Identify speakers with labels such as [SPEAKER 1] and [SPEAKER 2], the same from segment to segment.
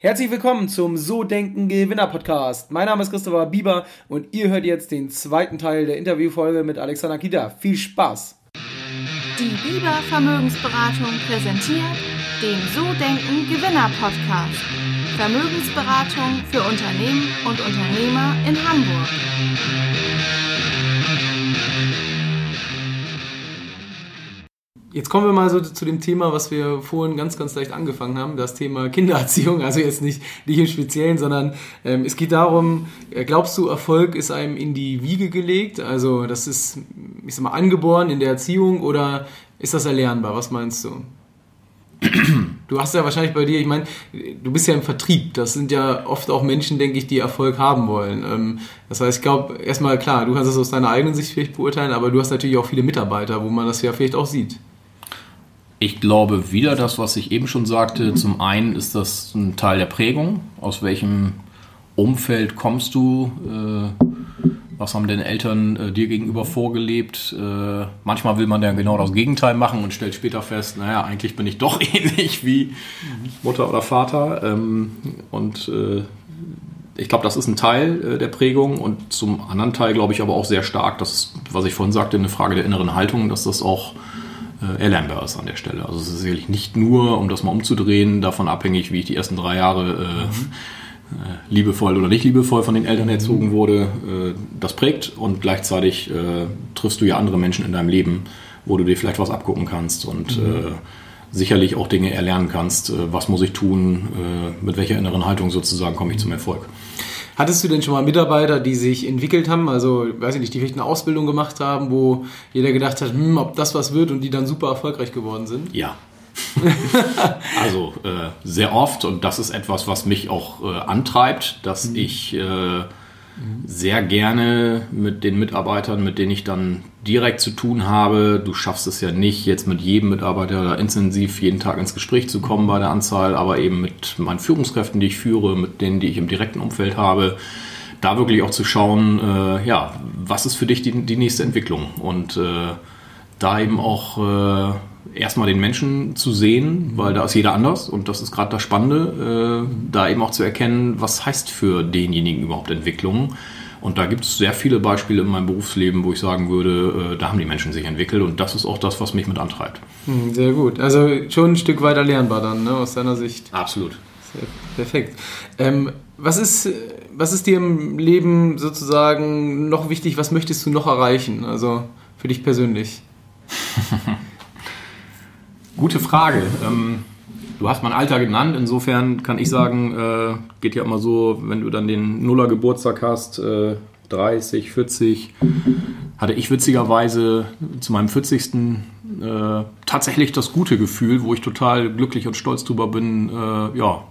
[SPEAKER 1] Herzlich willkommen zum So Denken Gewinner Podcast. Mein Name ist Christopher Bieber und ihr hört jetzt den zweiten Teil der Interviewfolge mit Alexander Kita. Viel Spaß!
[SPEAKER 2] Die Bieber Vermögensberatung präsentiert den So Denken Gewinner Podcast. Vermögensberatung für Unternehmen und Unternehmer in Hamburg.
[SPEAKER 1] Jetzt kommen wir mal so zu dem Thema, was wir vorhin ganz, ganz leicht angefangen haben, das Thema Kindererziehung. Also jetzt nicht, nicht im Speziellen, sondern ähm, es geht darum, äh, glaubst du, Erfolg ist einem in die Wiege gelegt? Also das ist, ich sag mal, angeboren in der Erziehung oder ist das erlernbar? Was meinst du? Du hast ja wahrscheinlich bei dir, ich meine, du bist ja im Vertrieb. Das sind ja oft auch Menschen, denke ich, die Erfolg haben wollen. Ähm, das heißt, ich glaube, erstmal klar, du kannst es aus deiner eigenen Sicht vielleicht beurteilen, aber du hast natürlich auch viele Mitarbeiter, wo man das ja vielleicht auch sieht.
[SPEAKER 3] Ich glaube wieder das, was ich eben schon sagte. Zum einen ist das ein Teil der Prägung. Aus welchem Umfeld kommst du? Äh, was haben deine Eltern äh, dir gegenüber vorgelebt? Äh, manchmal will man ja genau das Gegenteil machen und stellt später fest, naja, eigentlich bin ich doch ähnlich wie Mutter oder Vater. Ähm, und ich glaube, das ist ein Teil der Prägung und zum anderen Teil glaube ich aber auch sehr stark, das, was ich vorhin sagte, eine Frage der inneren Haltung, dass das auch äh, erlernbar ist an der Stelle. Also es ist sicherlich nicht nur, um das mal umzudrehen, davon abhängig, wie ich die ersten drei Jahre äh, mhm. Äh, liebevoll oder nicht liebevoll von den Eltern erzogen mhm. wurde. Äh, das prägt und gleichzeitig äh, triffst du ja andere Menschen in deinem Leben, wo du dir vielleicht was abgucken kannst und mhm. Äh, sicherlich auch Dinge erlernen kannst. was muss ich tun? mit welcher inneren Haltung sozusagen komme ich zum Erfolg?
[SPEAKER 1] Hattest du denn schon mal Mitarbeiter, die sich entwickelt haben, also weiß ich nicht, die vielleicht eine Ausbildung gemacht haben, wo jeder gedacht hat, hm, ob das was wird und die dann super erfolgreich geworden sind?
[SPEAKER 3] Ja. also äh, sehr oft und das ist etwas, was mich auch äh, antreibt, dass mhm. ich äh, sehr gerne mit den Mitarbeitern, mit denen ich dann direkt zu tun habe. Du schaffst es ja nicht, jetzt mit jedem Mitarbeiter intensiv jeden Tag ins Gespräch zu kommen bei der Anzahl, aber eben mit meinen Führungskräften, die ich führe, mit denen, die ich im direkten Umfeld habe, da wirklich auch zu schauen, äh, ja, was ist für dich die, die nächste Entwicklung? Und äh, da eben auch äh, erstmal den Menschen zu sehen, weil da ist jeder anders und das ist gerade das Spannende, äh, da eben auch zu erkennen, was heißt für denjenigen überhaupt Entwicklung. Und da gibt es sehr viele Beispiele in meinem Berufsleben, wo ich sagen würde, äh, da haben die Menschen sich entwickelt und das ist auch das, was mich mit antreibt.
[SPEAKER 1] Hm, sehr gut. Also schon ein Stück weiter lernbar dann, ne, aus deiner Sicht.
[SPEAKER 3] Absolut.
[SPEAKER 1] Sehr, perfekt. Ähm, was, ist, was ist dir im Leben sozusagen noch wichtig? Was möchtest du noch erreichen? Also für dich persönlich?
[SPEAKER 3] Gute Frage. Ähm, du hast mein Alter genannt, insofern kann ich sagen, äh, geht ja immer so, wenn du dann den Nuller Geburtstag hast, äh, 30, 40, hatte ich witzigerweise zu meinem 40. Äh, tatsächlich das gute Gefühl, wo ich total glücklich und stolz drüber bin. Äh, ja,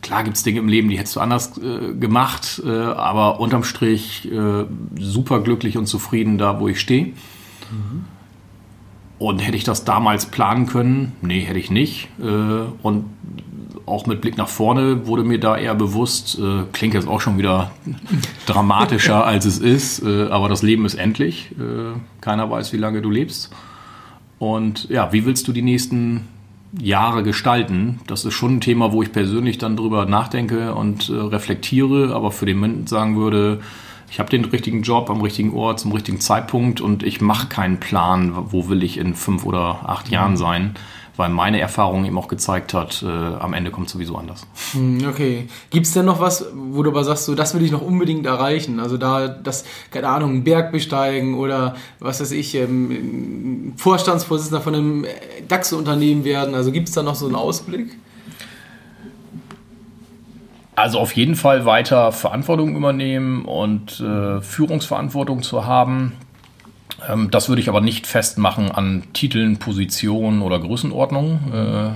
[SPEAKER 3] klar gibt es Dinge im Leben, die hättest du anders äh, gemacht, äh, aber unterm Strich super glücklich und zufrieden da, wo ich stehe. Mhm. Und hätte ich das damals planen können? Nee, hätte ich nicht. Äh, und auch mit Blick nach vorne wurde mir da eher bewusst, äh, klingt jetzt auch schon wieder dramatischer als es ist, äh, aber das Leben ist endlich. Keiner weiß, wie lange du lebst. Und ja, wie willst du die nächsten Jahre gestalten? Das ist schon ein Thema, wo ich persönlich dann drüber nachdenke und reflektiere, aber für den Moment sagen würde, ich habe den richtigen Job am richtigen Ort zum richtigen Zeitpunkt und ich mache keinen Plan, wo will ich in fünf oder acht mhm. Jahren sein, weil meine Erfahrung eben auch gezeigt hat, äh, am Ende kommt sowieso anders.
[SPEAKER 1] Hm, okay. Gibt es denn noch was, wo du aber sagst, so, das will ich noch unbedingt erreichen? Also da, das, keine Ahnung, einen Berg besteigen oder was weiß ich, ähm, Vorstandsvorsitzender von einem DAX-Unternehmen werden. Also gibt es da noch so einen Ausblick?
[SPEAKER 3] Also auf jeden Fall weiter Verantwortung übernehmen und äh, Führungsverantwortung zu haben. Ähm, das würde ich aber nicht festmachen an Titeln, Positionen oder Größenordnungen. Äh,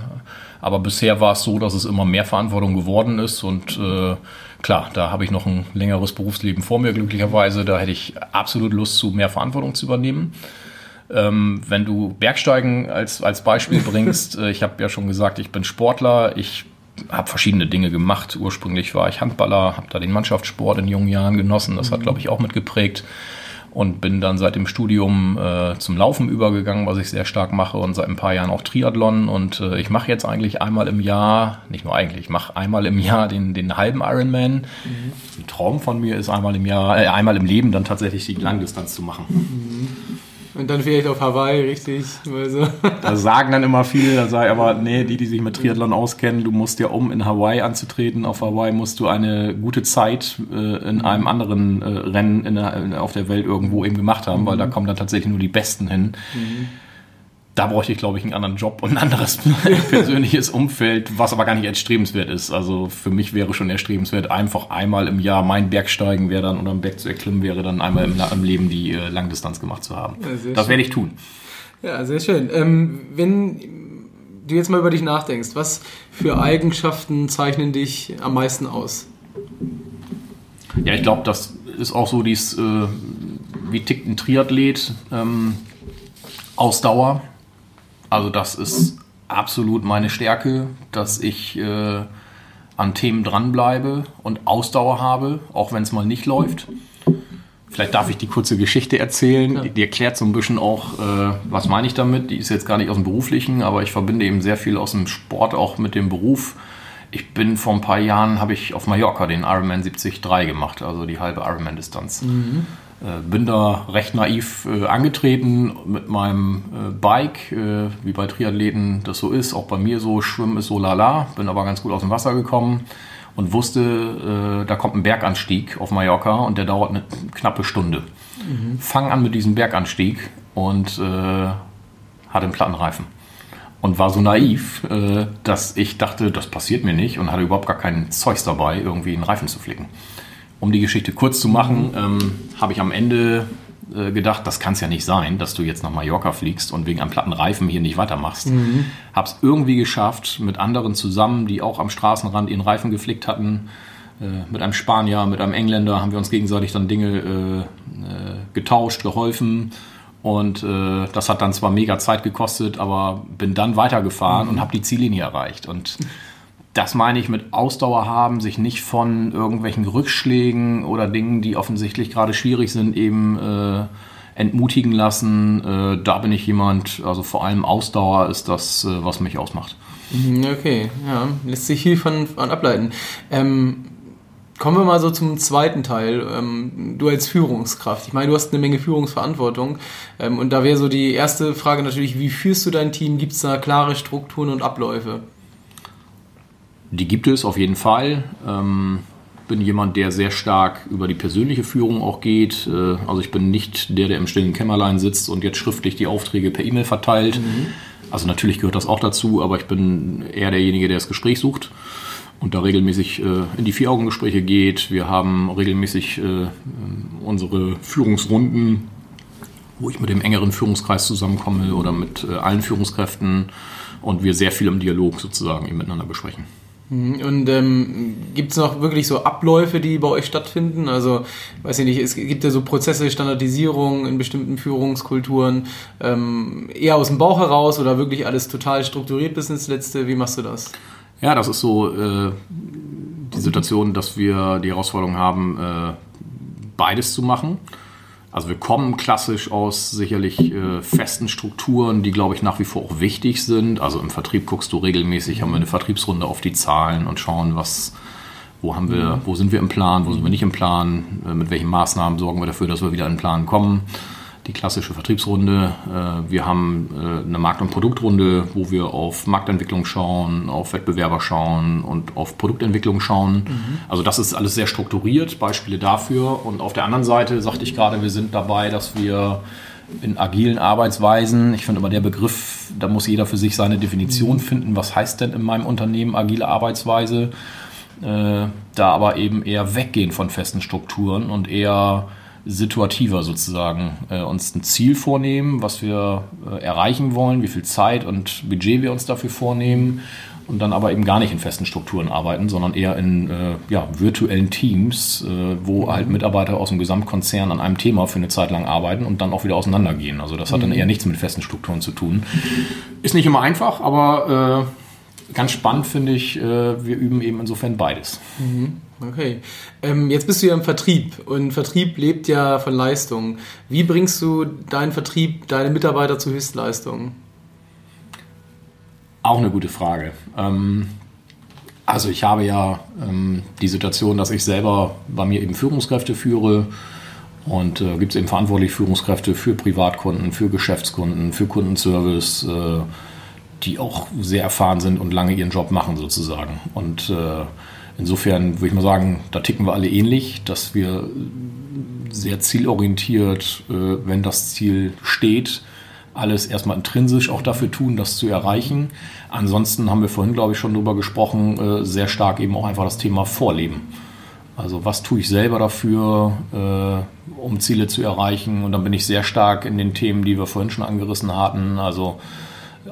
[SPEAKER 3] aber bisher war es so, dass es immer mehr Verantwortung geworden ist und äh, klar, da habe ich noch ein längeres Berufsleben vor mir glücklicherweise. Da hätte ich absolut Lust zu, mehr Verantwortung zu übernehmen. Ähm, wenn du Bergsteigen als, als Beispiel bringst, äh, ich habe ja schon gesagt, ich bin Sportler, ich habe verschiedene Dinge gemacht. Ursprünglich war ich Handballer, habe da den Mannschaftssport in jungen Jahren genossen. Das hat, mhm. glaube ich, auch mitgeprägt. und bin dann seit dem Studium äh, zum Laufen übergegangen, was ich sehr stark mache und seit ein paar Jahren auch Triathlon und äh, ich mache jetzt eigentlich einmal im Jahr, nicht nur eigentlich, ich mache einmal im Jahr den, den halben Ironman. Mhm. Ein Traum von mir ist einmal im Jahr, äh, einmal im Leben dann tatsächlich die Langdistanz zu machen.
[SPEAKER 1] Mhm. Und dann vielleicht auf Hawaii, richtig.
[SPEAKER 3] Also. Da sagen dann immer viele, da sage ich aber, nee, die, die sich mit Triathlon auskennen, du musst ja, um in Hawaii anzutreten, auf Hawaii musst du eine gute Zeit äh, in einem anderen äh, Rennen in der, in, auf der Welt irgendwo eben gemacht haben, mhm. weil da kommen dann tatsächlich nur die Besten hin. Mhm da bräuchte ich, glaube ich, einen anderen Job und ein anderes persönliches Umfeld, was aber gar nicht erstrebenswert ist. Also für mich wäre schon erstrebenswert, einfach einmal im Jahr mein Bergsteigen wäre dann oder ein Berg zu erklimmen wäre dann einmal im, im Leben die äh, Langdistanz gemacht zu haben. Ja, das werde ich tun.
[SPEAKER 1] Ja, sehr schön. Ähm, wenn du jetzt mal über dich nachdenkst, was für Eigenschaften zeichnen dich am meisten aus?
[SPEAKER 3] Ja, ich glaube, das ist auch so dies, äh, wie tickt ein Triathlet, ähm, Ausdauer, also das ist absolut meine Stärke, dass ich äh, an Themen dranbleibe und Ausdauer habe, auch wenn es mal nicht läuft. Vielleicht darf ich die kurze Geschichte erzählen. Ja. Die, die, erklärt so ein bisschen auch, äh, was meine ich damit. Die ist jetzt gar nicht aus dem Beruflichen, aber ich verbinde eben sehr viel aus dem Sport auch mit dem Beruf. Ich bin vor ein paar Jahren, habe ich auf Mallorca den Ironman 73 gemacht, also die halbe Ironman-Distanz. Mhm. Äh, bin da recht naiv äh, angetreten mit meinem äh, Bike, äh, wie bei Triathleten das so ist, auch bei mir so, Schwimmen ist so lala, bin aber ganz gut aus dem Wasser gekommen und wusste, äh, da kommt ein Berganstieg auf Mallorca und der dauert eine knappe Stunde. Mhm. Fang an mit diesem Berganstieg und äh, hatte einen Plattenreifen. Und war so naiv, dass ich dachte, das passiert mir nicht und hatte überhaupt gar keinen Zeugs dabei, irgendwie einen Reifen zu flicken um die Geschichte kurz zu machen, ähm, habe ich am Ende äh, gedacht, das kann es ja nicht sein, dass du jetzt nach Mallorca fliegst und wegen einem platten Reifen hier nicht weitermachst. Mhm. Habe es irgendwie geschafft, mit anderen zusammen, die auch am Straßenrand ihren Reifen geflickt hatten, äh, mit einem Spanier, mit einem Engländer, haben wir uns gegenseitig dann Dinge äh, äh getauscht, geholfen. Und äh, das hat dann zwar mega Zeit gekostet, aber bin dann weitergefahren mhm. und habe die Ziellinie erreicht. Und das meine ich mit Ausdauer haben, sich nicht von irgendwelchen Rückschlägen oder Dingen, die offensichtlich gerade schwierig sind, eben äh, entmutigen lassen. Äh, da bin ich jemand, also vor allem Ausdauer ist das, äh, was mich ausmacht.
[SPEAKER 1] Mhm, okay, ja, lässt sich viel von, von ableiten. Ähm, kommen wir mal so zum zweiten Teil. Ähm, du als Führungskraft. Ich meine, du hast eine Menge Führungsverantwortung. Ähm, und da wäre so die erste Frage natürlich, wie führst du dein Team? Gibt es da klare Strukturen und Abläufe?
[SPEAKER 3] Die gibt es auf jeden Fall. Ähm, bin jemand, der sehr stark über die persönliche Führung auch geht. Äh, also ich bin nicht der, der im stillen Kämmerlein sitzt und jetzt schriftlich die Aufträge per E-Mail verteilt. Mhm. Also natürlich gehört das auch dazu, aber ich bin eher derjenige, der das Gespräch sucht und da regelmäßig äh, in die Vier-Augen-Gespräche geht. Wir haben regelmäßig äh, unsere Führungsrunden, wo ich mit dem engeren Führungskreis zusammenkomme oder mit äh, allen Führungskräften und wir sehr viel im Dialog sozusagen miteinander besprechen.
[SPEAKER 1] Mhm. Und ähm, gibt es noch wirklich so Abläufe, die bei euch stattfinden? Also, weiß ich nicht, es gibt ja so Prozesse, Standardisierung in bestimmten Führungskulturen, ähm, eher aus dem Bauch heraus oder wirklich alles total strukturiert bis ins Letzte? Wie machst du das?
[SPEAKER 3] Ja, das ist so äh, die Situation, dass wir die Herausforderung haben, äh, beides zu machen. Also wir kommen klassisch aus sicherlich äh, festen Strukturen, die, glaube ich, nach wie vor auch wichtig sind. Also im Vertrieb guckst du regelmäßig, haben wir eine Vertriebsrunde auf die Zahlen und schauen, was, wo haben wir, wo sind wir im Plan, wo sind wir nicht im Plan, äh, mit welchen Maßnahmen sorgen wir dafür, dass wir wieder in den Plan kommen die klassische Vertriebsrunde. Äh, wir haben äh, eine Markt- und Produktrunde, wo wir auf Marktentwicklung schauen, auf Wettbewerber schauen und auf Produktentwicklung schauen. Mhm. Also das ist alles sehr strukturiert, Beispiele dafür. Und auf der anderen Seite sagte ich gerade, wir sind dabei, dass wir in agilen Arbeitsweisen, ich finde immer der Begriff, da muss jeder für sich seine Definition mhm. finden, was heißt denn in meinem Unternehmen agile Arbeitsweise, äh, da aber eben eher weggehen von festen Strukturen und eher situativer sozusagen äh, uns ein Ziel vornehmen, was wir äh, erreichen wollen, wie viel Zeit und Budget wir uns dafür vornehmen und dann aber eben gar nicht in festen Strukturen arbeiten, sondern eher in äh, ja, virtuellen Teams, äh, wo halt Mitarbeiter aus dem Gesamtkonzern an einem Thema für eine Zeit lang arbeiten und dann auch wieder auseinandergehen. Also das hat dann mhm. eher nichts mit festen Strukturen zu tun. Ist nicht immer einfach, aber äh, ganz spannend finde ich, äh, wir üben eben insofern beides.
[SPEAKER 1] Mhm. Okay. Ähm, jetzt bist du ja im Vertrieb und Vertrieb lebt ja von Leistung. Wie bringst du deinen Vertrieb, deine Mitarbeiter zu Höchstleistungen?
[SPEAKER 3] Auch eine gute Frage. Ähm, also ich habe ja ähm, die Situation, dass ich selber bei mir eben Führungskräfte führe und äh, gibt es eben verantwortlich Führungskräfte für Privatkunden, für Geschäftskunden, für Kundenservice, äh, die auch sehr erfahren sind und lange ihren Job machen sozusagen. Und äh, insofern würde ich mal sagen, da ticken wir alle ähnlich, dass wir sehr zielorientiert, äh, wenn das Ziel steht, alles erstmal intrinsisch auch dafür tun, das zu erreichen. Ansonsten haben wir vorhin, glaube ich, schon darüber gesprochen, äh, sehr stark eben auch einfach das Thema Vorleben. Also was tue ich selber dafür, äh, um Ziele zu erreichen? Und dann bin ich sehr stark in den Themen, die wir vorhin schon angerissen hatten. Also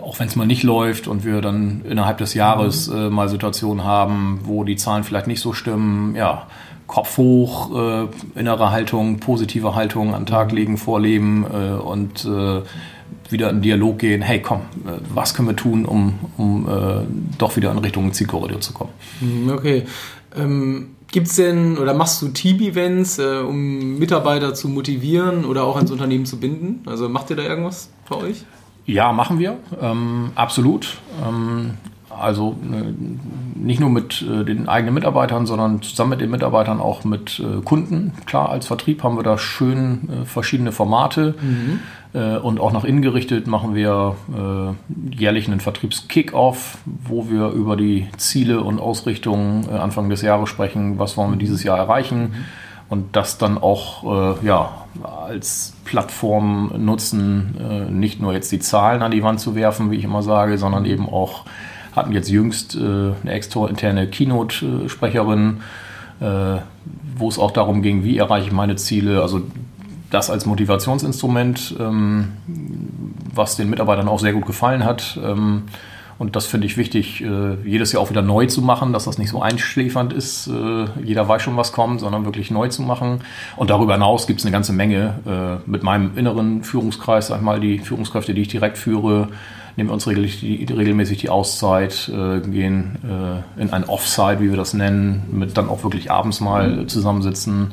[SPEAKER 3] auch wenn es mal nicht läuft und wir dann innerhalb des Jahres äh, mal Situationen haben, wo die Zahlen vielleicht nicht so stimmen, ja, Kopf hoch, äh, innere Haltung, positive Haltung an den Tag legen, vorleben äh, und äh, wieder in Dialog gehen, hey komm, äh, was können wir tun, um, um äh, doch wieder in Richtung Zielkorridor zu kommen.
[SPEAKER 1] Mhm, okay. Ähm, Gibt es denn oder machst du Team-Events, äh, um Mitarbeiter zu motivieren oder auch ans Unternehmen zu binden? Also macht ihr da irgendwas für euch?
[SPEAKER 3] Ja, machen wir. Ähm, absolut. Ähm, also äh, nicht nur mit äh, den eigenen Mitarbeitern, sondern zusammen mit den Mitarbeitern auch mit äh, Kunden. Klar, als Vertrieb haben wir da schön äh, verschiedene Formate. Mhm. Äh, und auch nach innen gerichtet machen wir äh, jährlich einen Vertriebs-Kick-Off, wo wir über die Ziele und Ausrichtungen Anfang des Jahres sprechen, was wollen wir dieses Jahr erreichen. Mhm. Und das dann auch ja, als Plattform nutzen, nicht nur jetzt die Zahlen an die Wand zu werfen, wie ich immer sage, sondern eben auch hatten jetzt jüngst äh, eine extra-interne Keynote-Sprecherin, äh, wo es auch darum ging, wie erreiche ich meine Ziele. Also das als Motivationsinstrument, ähm, was den Mitarbeitern auch sehr gut gefallen hat. Ähm, und das finde ich wichtig, äh, jedes Jahr auch wieder neu zu machen, dass das nicht so einschläfernd ist. Äh, jeder weiß schon, was kommt, sondern wirklich neu zu machen. Und darüber hinaus gibt es eine ganze Menge äh, mit meinem inneren Führungskreis, sag ich mal, die Führungskräfte, die ich direkt führe, nehmen wir uns regelmäßig die Auszeit, gehen in ein Offside, wie wir das nennen, mit dann auch wirklich abends mal zusammensitzen,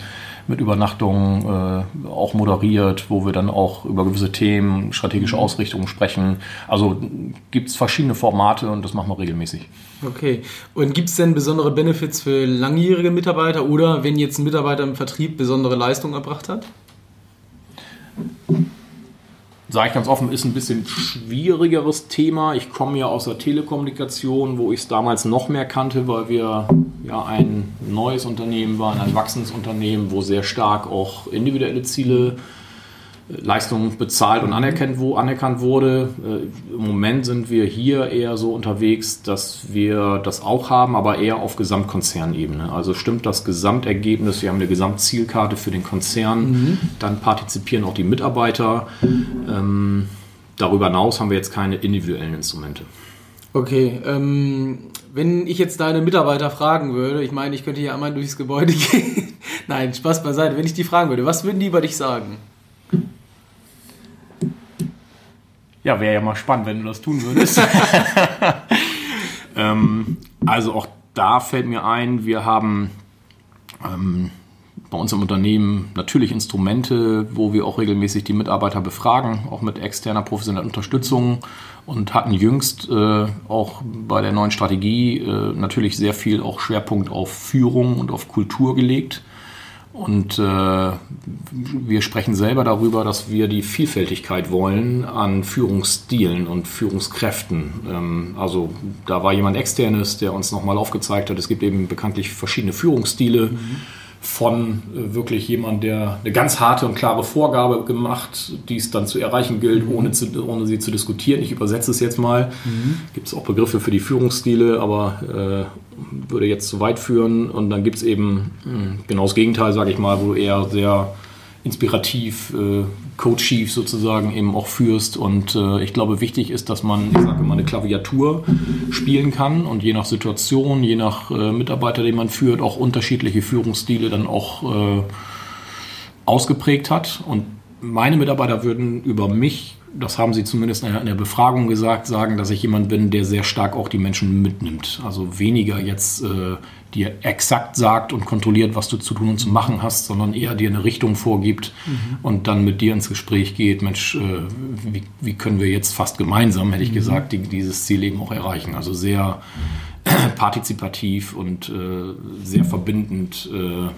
[SPEAKER 3] mit Übernachtungen äh, auch moderiert, wo wir dann auch über gewisse Themen, strategische mhm. Ausrichtungen sprechen. Also gibt es verschiedene Formate und das machen wir regelmäßig.
[SPEAKER 1] Okay. Und gibt es denn besondere Benefits für langjährige Mitarbeiter oder wenn jetzt ein Mitarbeiter im Vertrieb besondere Leistung erbracht hat?
[SPEAKER 3] Sage ich ganz offen, ist ein bisschen schwierigeres Thema. Ich komme ja aus der Telekommunikation, wo ich es damals noch mehr kannte, weil wir ja ein neues Unternehmen waren, ein wachsendes Unternehmen, wo sehr stark auch individuelle Ziele Leistung bezahlt und anerkannt, wo, anerkannt wurde. Äh, Im Moment sind wir hier eher so unterwegs, dass wir das auch haben, aber eher auf Gesamtkonzernebene. Also stimmt das Gesamtergebnis, wir haben eine Gesamtzielkarte für den Konzern, mhm. dann partizipieren auch die Mitarbeiter. Ähm, darüber hinaus haben wir jetzt keine individuellen Instrumente.
[SPEAKER 1] Okay, ähm, wenn ich jetzt deine Mitarbeiter fragen würde, ich meine, ich könnte hier einmal durchs Gebäude gehen. Nein, Spaß beiseite. Wenn ich die fragen würde, was würden die über dich sagen?
[SPEAKER 3] Ja, wäre ja mal spannend, wenn du das tun würdest. ähm, also auch da fällt mir ein, wir haben ähm, bei uns im Unternehmen natürlich Instrumente, wo wir auch regelmäßig die Mitarbeiter befragen, auch mit externer professioneller Unterstützung und hatten jüngst äh, auch bei der neuen Strategie äh, natürlich sehr viel auch Schwerpunkt auf Führung und auf Kultur gelegt. Und äh, wir sprechen selber darüber, dass wir die Vielfältigkeit wollen an Führungsstilen und Führungskräften. Ähm, also da war jemand externes, der uns nochmal aufgezeigt hat, es gibt eben bekanntlich verschiedene Führungsstile. Mhm von äh, wirklich jemand, der eine ganz harte und klare Vorgabe gemacht, die es dann zu erreichen gilt, mhm. ohne, zu, ohne sie zu diskutieren. Ich übersetze es jetzt mal. Mhm. Gibt es auch Begriffe für die Führungsstile, aber äh, würde jetzt zu weit führen. Und dann gibt es eben hm, genau das Gegenteil, sage ich mal, wo du eher sehr inspirativ, äh, Co-Chief sozusagen eben auch führst. Und äh, ich glaube, wichtig ist, dass man, ich sage mal, eine Klaviatur spielen kann und je nach Situation, je nach äh, Mitarbeiter, den man führt, auch unterschiedliche Führungsstile dann auch äh, ausgeprägt hat. Und meine Mitarbeiter würden über mich, das haben sie zumindest in der Befragung gesagt, sagen, dass ich jemand bin, der sehr stark auch die Menschen mitnimmt. Also weniger jetzt äh, dir exakt sagt und kontrolliert, was du zu tun und zu machen hast, sondern eher dir eine Richtung vorgibt mhm. und dann mit dir ins Gespräch geht, Mensch, äh, wie, wie, können wir jetzt fast gemeinsam, hätte ich mhm. gesagt, die, dieses Ziel eben auch erreichen. Also sehr partizipativ und äh, sehr verbindend äh,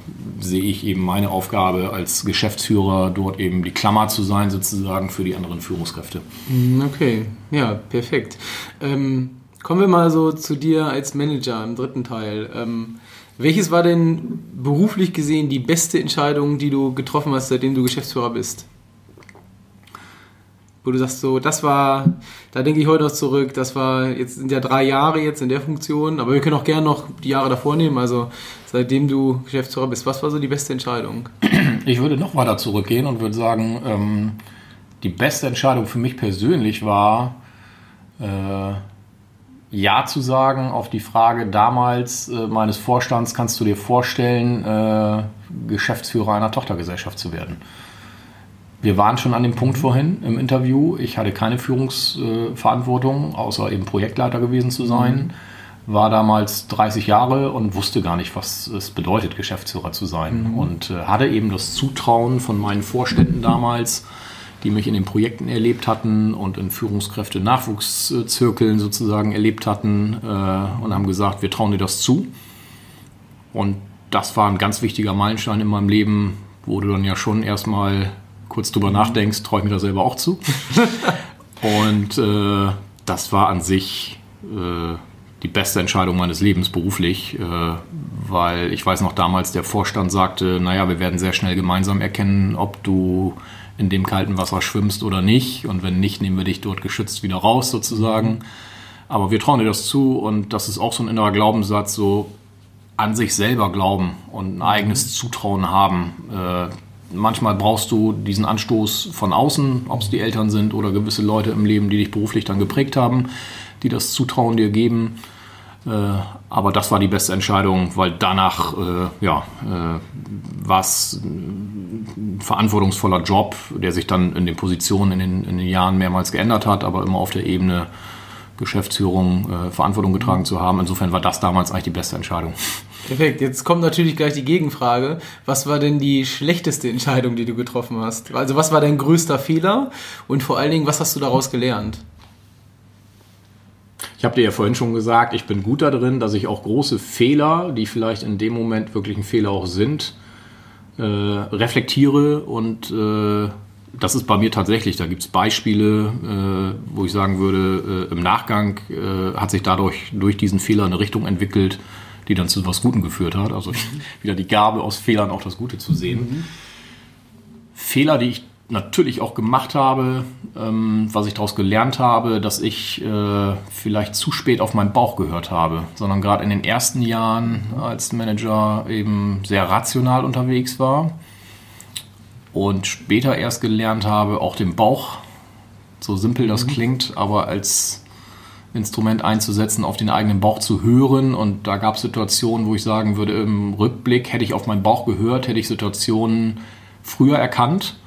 [SPEAKER 3] sehe ich eben meine Aufgabe als Geschäftsführer, dort eben die Klammer zu sein, sozusagen für die anderen Führungskräfte.
[SPEAKER 1] Mhm, okay, ja, perfekt. Ähm, kommen wir mal so zu dir als Manager im dritten Teil. Ähm, welches war denn beruflich gesehen die beste Entscheidung, die du getroffen hast, seitdem du Geschäftsführer bist? Wo du sagst, so, das war, da denke ich heute noch zurück, das war, jetzt sind ja drei Jahre jetzt in der Funktion, aber wir können auch gerne noch die Jahre davor nehmen, also seitdem du Geschäftsführer bist, was war so die beste Entscheidung?
[SPEAKER 3] Ich würde noch weiter zurückgehen und würde sagen, ähm, die beste Entscheidung für mich persönlich war, äh, Ja zu sagen auf die Frage damals äh, meines Vorstands, kannst du dir vorstellen, äh, Geschäftsführer einer Tochtergesellschaft zu werden? Wir waren schon an dem Punkt vorhin im Interview. Ich hatte keine Führungsverantwortung, außer eben Projektleiter gewesen zu sein. War damals 30 Jahre und wusste gar nicht, was es bedeutet, Geschäftsführer zu sein. Mhm. Und äh, hatte eben das Zutrauen von meinen Vorständen damals, die mich in den Projekten erlebt hatten und in Führungskräfte-Nachwuchszirkeln sozusagen erlebt hatten äh, und haben gesagt, wir trauen dir das zu. Und das war ein ganz wichtiger Meilenstein in meinem Leben, wo du dann ja schon erstmal kurz drüber nachdenkst, traue ich mir da selber auch zu. und äh, das war an sich äh, die beste Entscheidung meines Lebens beruflich, äh, weil ich weiß noch damals, der Vorstand sagte, naja, wir werden sehr schnell gemeinsam erkennen, ob du in dem kalten Wasser schwimmst oder nicht. Und wenn nicht, nehmen wir dich dort geschützt wieder raus sozusagen. Aber wir trauen dir das zu und das ist auch so ein innerer Glaubenssatz, so an sich selber glauben und ein eigenes Zutrauen haben. Äh, manchmal brauchst du diesen Anstoß von außen, ob es die Eltern sind oder gewisse Leute im Leben, die dich beruflich dann geprägt haben, die das Zutrauen dir geben. Äh, aber das war die beste Entscheidung, weil danach äh, ja, äh, war es ein verantwortungsvoller Job, der sich dann in den Positionen in den, in den Jahren mehrmals geändert hat, aber immer auf der Ebene Geschäftsführung äh, Verantwortung getragen zu haben. Insofern war das damals eigentlich die beste Entscheidung.
[SPEAKER 1] Perfekt. Jetzt kommt natürlich gleich die Gegenfrage. Was war denn die schlechteste Entscheidung, die du getroffen hast? Also was war dein größter Fehler und vor allen Dingen, was hast du daraus gelernt?
[SPEAKER 3] Ich habe dir ja vorhin schon gesagt, ich bin gut darin, dass ich auch große Fehler, die vielleicht in dem Moment wirklich ein Fehler auch sind, äh, reflektiere und äh, das ist bei mir tatsächlich, da gibt es Beispiele, äh, wo ich sagen würde, äh, im Nachgang äh, hat sich dadurch durch diesen Fehler eine Richtung entwickelt, die dann zu was Gutem geführt hat. Also wieder die Gabe aus Fehlern auch das Gute zu sehen. Mhm. Fehler, die ich natürlich auch gemacht habe, ähm, was ich daraus gelernt habe, dass ich äh, vielleicht zu spät auf meinen Bauch gehört habe, sondern gerade in den ersten Jahren als Manager eben sehr rational unterwegs war und später erst gelernt habe, auch den Bauch, so simpel das mhm. klingt, aber als Instrument einzusetzen, auf den eigenen Bauch zu hören. Und da gab es Situationen, wo ich sagen würde, im Rückblick hätte ich auf meinen Bauch gehört, hätte ich Situationen früher erkannt.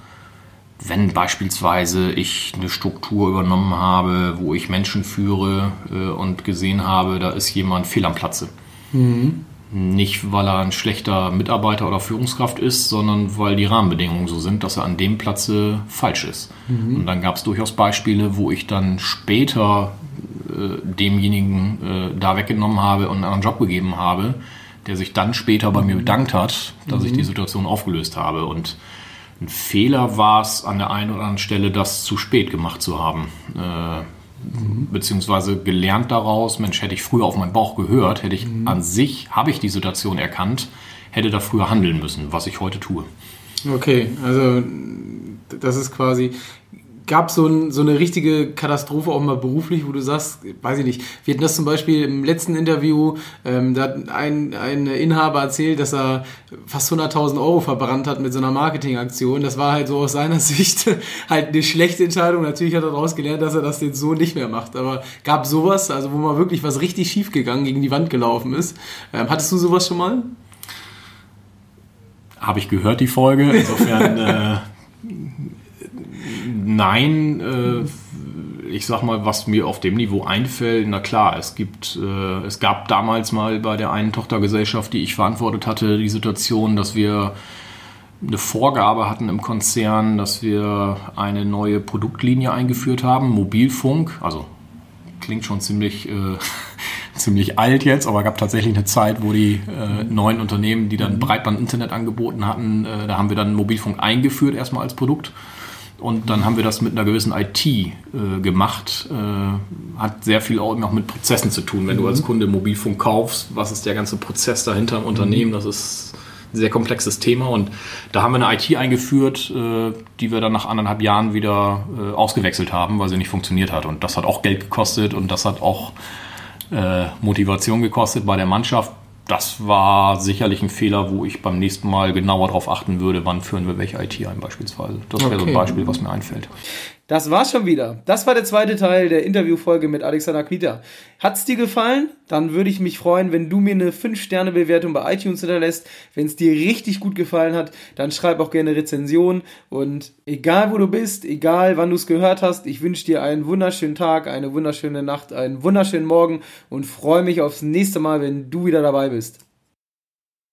[SPEAKER 3] Wenn beispielsweise ich eine Struktur übernommen habe, wo ich Menschen führe äh, und gesehen habe, da ist jemand fehl am Platze. Mhm. Nicht, weil er ein schlechter Mitarbeiter oder Führungskraft ist, sondern weil die Rahmenbedingungen so sind, dass er an dem Platze falsch ist. Mhm. Und dann gab es durchaus Beispiele, wo ich dann später äh, demjenigen äh, da weggenommen habe und einen anderen Job gegeben habe, der sich dann später bei mir bedankt hat, dass mhm. ich die Situation aufgelöst habe. Und ein Fehler war es an der einen oder anderen Stelle, das zu spät gemacht zu haben. Äh, mhm. Beziehungsweise gelernt daraus, Mensch, hätte ich früher auf meinen Bauch gehört, hätte ich mhm. an sich, habe ich die Situation erkannt, hätte da früher handeln müssen, was ich heute tue.
[SPEAKER 1] Okay, also das ist quasi, gab so, ein, so eine richtige Katastrophe auch mal beruflich, wo du sagst, weiß ich nicht, wir hatten das zum Beispiel im letzten Interview, ähm, da hat ein, ein Inhaber erzählt, dass er fast 100.000 Euro verbrannt hat mit so einer Marketingaktion. Das war halt so aus seiner Sicht halt eine schlechte Entscheidung. Natürlich hat er daraus gelernt, dass er das jetzt so nicht mehr macht. Aber gab sowas, also wo mal wirklich was richtig schief gegangen, gegen die Wand gelaufen ist. Ähm, hattest du sowas schon mal?
[SPEAKER 3] Habe ich gehört, die Folge. Insofern... äh nein, äh, ich sag mal, was mir auf dem Niveau einfällt, na klar, es gibt, äh, es gab damals mal bei der einen Tochtergesellschaft, die ich verantwortet hatte, die Situation, dass wir eine Vorgabe hatten im Konzern, dass wir eine neue Produktlinie eingeführt haben, Mobilfunk, also klingt schon ziemlich, äh, ziemlich alt jetzt, aber gab tatsächlich eine Zeit, wo die äh, neuen Unternehmen, die dann Breitband-Internet angeboten hatten, äh, da haben wir dann Mobilfunk eingeführt erstmal als Produkt. Und dann haben wir das mit einer gewissen IT äh, gemacht. Äh, hat sehr viel auch mit Prozessen zu tun. Wenn mhm. du als Kunde Mobilfunk kaufst, was ist der ganze Prozess dahinter im Unternehmen? Das ist ein sehr komplexes Thema. Und da haben wir eine IT eingeführt, äh, die wir dann nach anderthalb Jahren wieder äh, ausgewechselt haben, weil sie nicht funktioniert hat. Und das hat auch Geld gekostet und das hat auch äh, Motivation gekostet bei der Mannschaft. Das war sicherlich ein Fehler, wo ich beim nächsten Mal genauer darauf achten würde, wann führen wir welche IT ein beispielsweise. Das wäre okay. so ein Beispiel, was mir einfällt.
[SPEAKER 1] Das war's schon wieder. Das war der zweite Teil der Interviewfolge mit Alexander Kmita. Hat's dir gefallen? Dann würde ich mich freuen, wenn du mir eine 5-Sterne-Bewertung bei iTunes hinterlässt. Wenn es dir richtig gut gefallen hat, dann schreib auch gerne Rezension. Und egal wo du bist, egal wann du es gehört hast, ich wünsche dir einen wunderschönen Tag, eine wunderschöne Nacht, einen wunderschönen Morgen und freue mich aufs nächste Mal, wenn du wieder dabei bist.